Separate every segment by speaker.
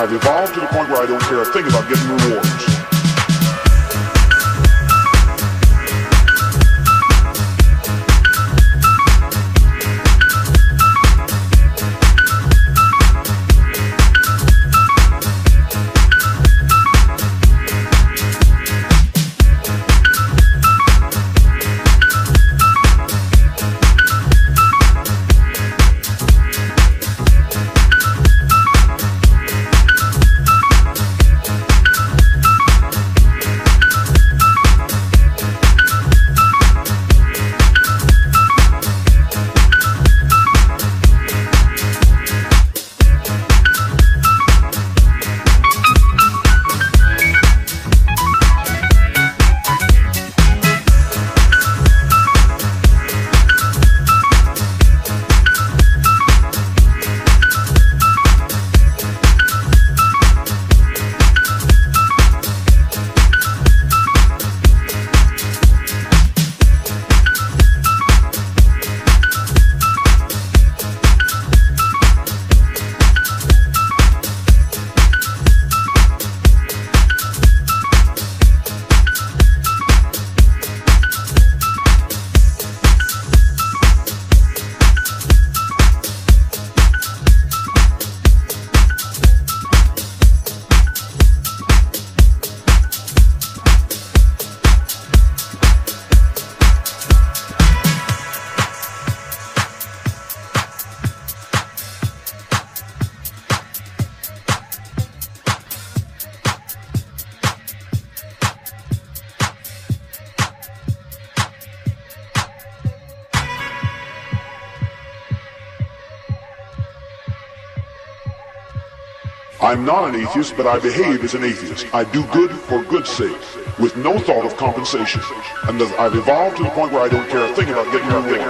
Speaker 1: I've evolved to the point where I don't care a thing about getting rewards. I'm not an atheist, but I behave as an atheist. I do good for good's sake, with no thought of compensation. And I've evolved to the point where I don't care a thing about getting reward.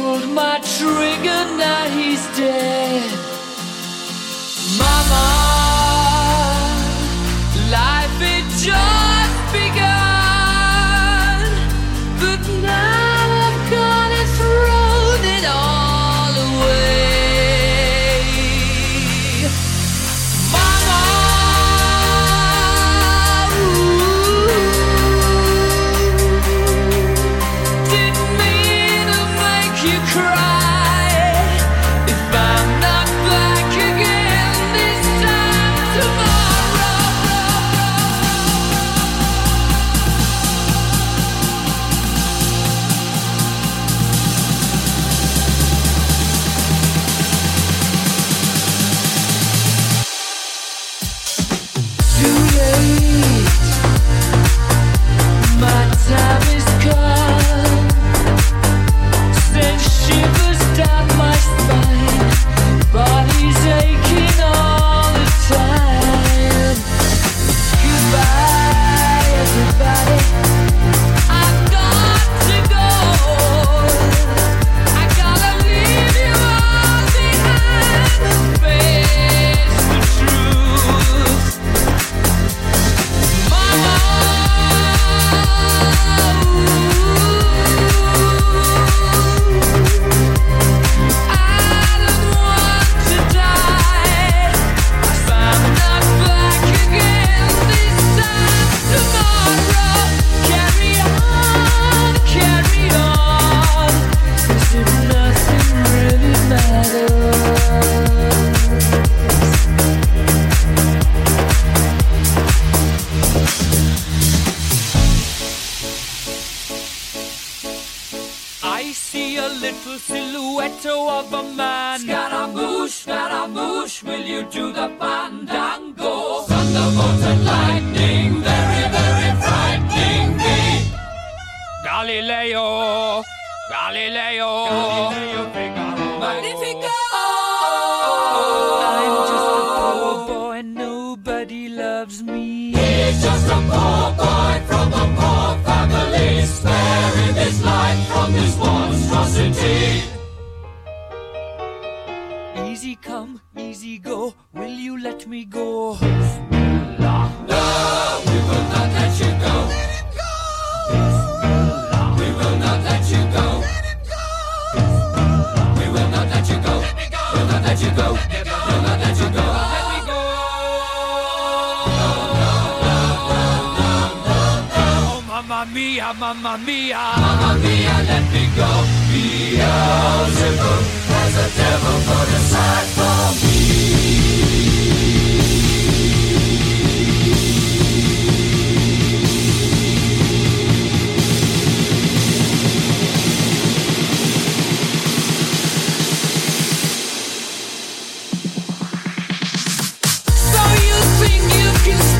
Speaker 2: Pulled my trigger, now he's dead. Mama, I see a little silhouette of a man. Scaramouche, Scaramouche, will you do the fandango? Thunderbolt and lightning, very, very frightening me. Galileo, Galileo, Galileo Figaro. Magnifico! I'm just a poor boy, nobody loves me. He's just a poor boy from a poor family, sparing his life from this monstrosity. Easy come, easy go, will you let me go? Bismillah. No, we will not let you go. Let him go! Bismillah. We will not let you go. Let him go! We will not let you go. Let me go! We'll not let you go. Let me go! We'll not let you go. Mia, mamma mia. Mamma mia, let me go. Beelzebub has a devil put aside for me. So you think you can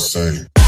Speaker 3: say.